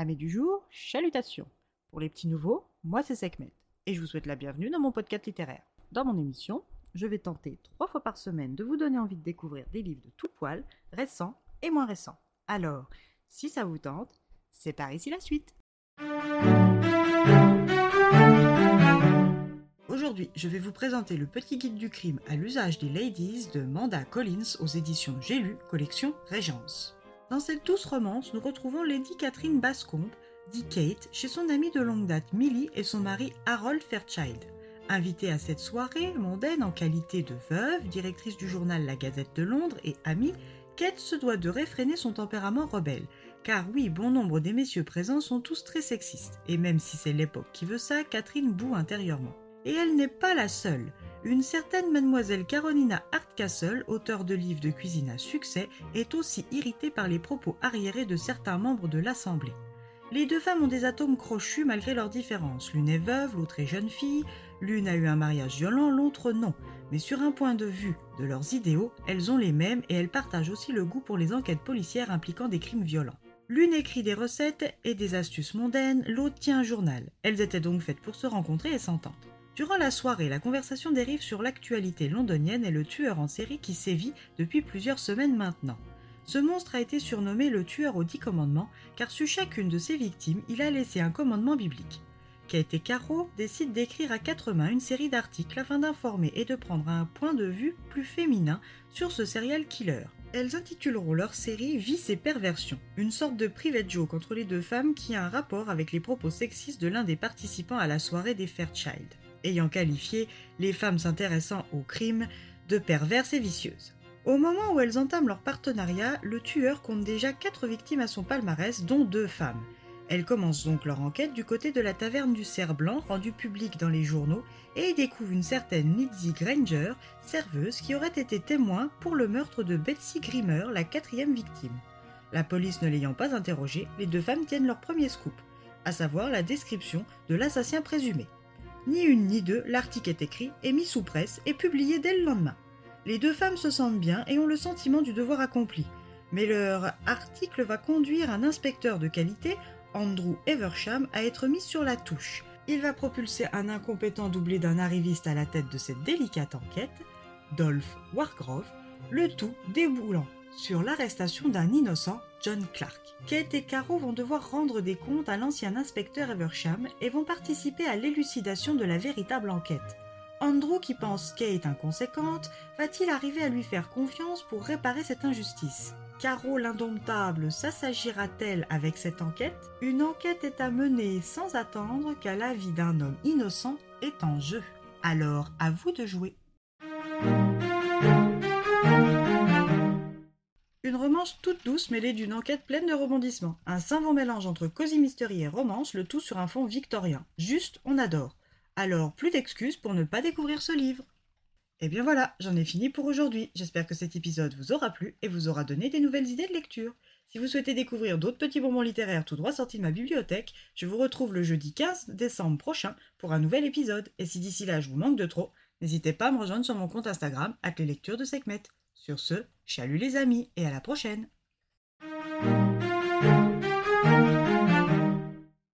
Amis du jour, chalutations. Pour les petits nouveaux, moi c'est Sekhmet et je vous souhaite la bienvenue dans mon podcast littéraire. Dans mon émission, je vais tenter trois fois par semaine de vous donner envie de découvrir des livres de tout poil, récents et moins récents. Alors, si ça vous tente, c'est par ici la suite. Aujourd'hui, je vais vous présenter le petit guide du crime à l'usage des ladies de Manda Collins aux éditions J'ai lu, collection Régence. Dans cette douce romance, nous retrouvons Lady Catherine Bascombe, dit Kate, chez son amie de longue date Millie et son mari Harold Fairchild. Invitée à cette soirée mondaine en qualité de veuve, directrice du journal La Gazette de Londres et amie, Kate se doit de réfréner son tempérament rebelle. Car oui, bon nombre des messieurs présents sont tous très sexistes, et même si c'est l'époque qui veut ça, Catherine boue intérieurement. Et elle n'est pas la seule. Une certaine mademoiselle Carolina Hardcastle, auteure de livres de cuisine à succès, est aussi irritée par les propos arriérés de certains membres de l'Assemblée. Les deux femmes ont des atomes crochus malgré leurs différences. L'une est veuve, l'autre est jeune fille, l'une a eu un mariage violent, l'autre non. Mais sur un point de vue de leurs idéaux, elles ont les mêmes et elles partagent aussi le goût pour les enquêtes policières impliquant des crimes violents. L'une écrit des recettes et des astuces mondaines, l'autre tient un journal. Elles étaient donc faites pour se rencontrer et s'entendre. Durant la soirée, la conversation dérive sur l'actualité londonienne et le tueur en série qui sévit depuis plusieurs semaines maintenant. Ce monstre a été surnommé le tueur aux dix commandements car sur chacune de ses victimes, il a laissé un commandement biblique. Kate et Caro décident d'écrire à quatre mains une série d'articles afin d'informer et de prendre un point de vue plus féminin sur ce serial killer. Elles intituleront leur série Vice et perversion, une sorte de private joke entre les deux femmes qui a un rapport avec les propos sexistes de l'un des participants à la soirée des Fairchild ayant qualifié les femmes s'intéressant au crime de perverses et vicieuses. Au moment où elles entament leur partenariat, le tueur compte déjà quatre victimes à son palmarès, dont deux femmes. Elles commencent donc leur enquête du côté de la taverne du Cerf Blanc, rendue publique dans les journaux, et y découvrent une certaine Lizzie Granger, serveuse, qui aurait été témoin pour le meurtre de Betsy Grimmer, la quatrième victime. La police ne l'ayant pas interrogée, les deux femmes tiennent leur premier scoop, à savoir la description de l'assassin présumé. Ni une ni deux, l'article est écrit, est mis sous presse et publié dès le lendemain. Les deux femmes se sentent bien et ont le sentiment du devoir accompli. Mais leur article va conduire un inspecteur de qualité, Andrew Eversham, à être mis sur la touche. Il va propulser un incompétent doublé d'un arriviste à la tête de cette délicate enquête, Dolph Wargrove, le tout déboulant sur l'arrestation d'un innocent, John Clark. Kate et Caro vont devoir rendre des comptes à l'ancien inspecteur Eversham et vont participer à l'élucidation de la véritable enquête. Andrew, qui pense Kate inconséquente, va-t-il arriver à lui faire confiance pour réparer cette injustice? Caro l'indomptable s'assagira-t-elle avec cette enquête? Une enquête est à mener sans attendre qu'à la vie d'un homme innocent est en jeu. Alors, à vous de jouer. Une romance toute douce mêlée d'une enquête pleine de rebondissements. Un savant mélange entre cosy mystery et romance, le tout sur un fond victorien. Juste, on adore. Alors, plus d'excuses pour ne pas découvrir ce livre. Et bien voilà, j'en ai fini pour aujourd'hui. J'espère que cet épisode vous aura plu et vous aura donné des nouvelles idées de lecture. Si vous souhaitez découvrir d'autres petits bonbons littéraires tout droit sortis de ma bibliothèque, je vous retrouve le jeudi 15 décembre prochain pour un nouvel épisode. Et si d'ici là je vous manque de trop, n'hésitez pas à me rejoindre sur mon compte Instagram, les lectures de Sekhmet. Sur ce, chalut les amis et à la prochaine